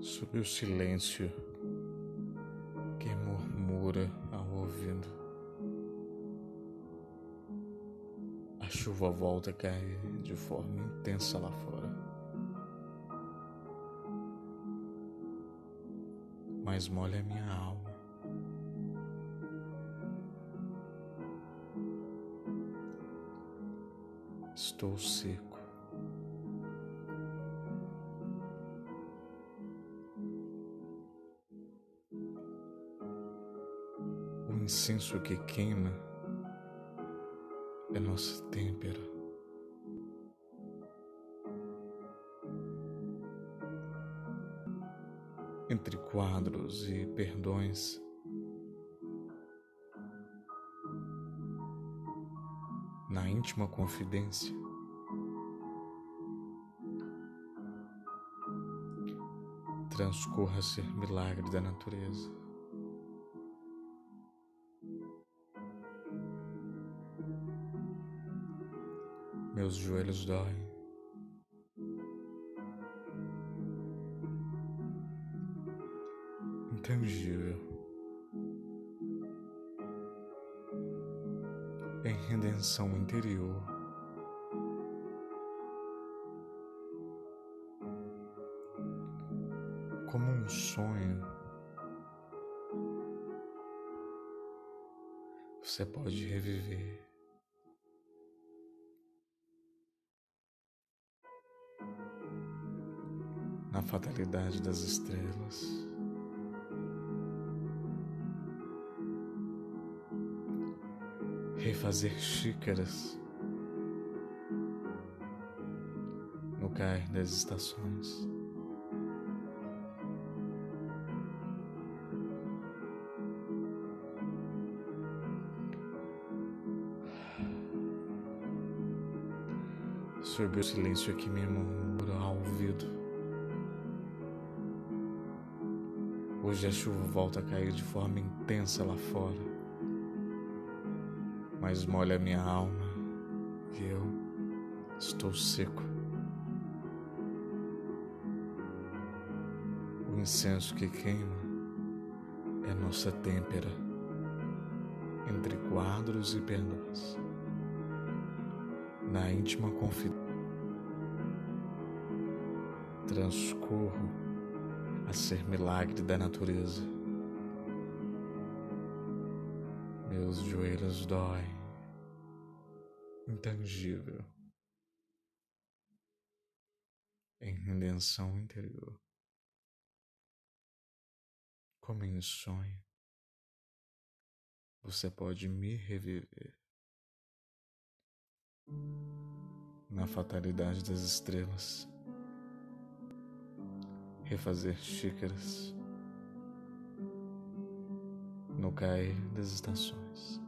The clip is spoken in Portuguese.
sob o silêncio que murmura ao ouvido. A chuva volta a cair de forma intensa lá fora. Mas molha minha alma. Estou seco. Incenso que queima é nossa têmpera. Entre quadros e perdões, na íntima confidência. Transcorra ser milagre da natureza. Meus joelhos doem. Intangível. em redenção interior. Como um sonho, você pode reviver. Na fatalidade das estrelas. refazer xícaras no cair das estações. Sob o silêncio que me murmura ao ouvido. Hoje a chuva volta a cair de forma intensa lá fora mas molha minha alma e eu estou seco. O incenso que queima é nossa têmpera entre quadros e perdões. Na íntima confidência, transcorro a ser milagre da natureza. Meus joelhos doem. Intangível. Em redenção interior, como em sonho, você pode me reviver. Na fatalidade das estrelas, refazer xícaras no cair das estações.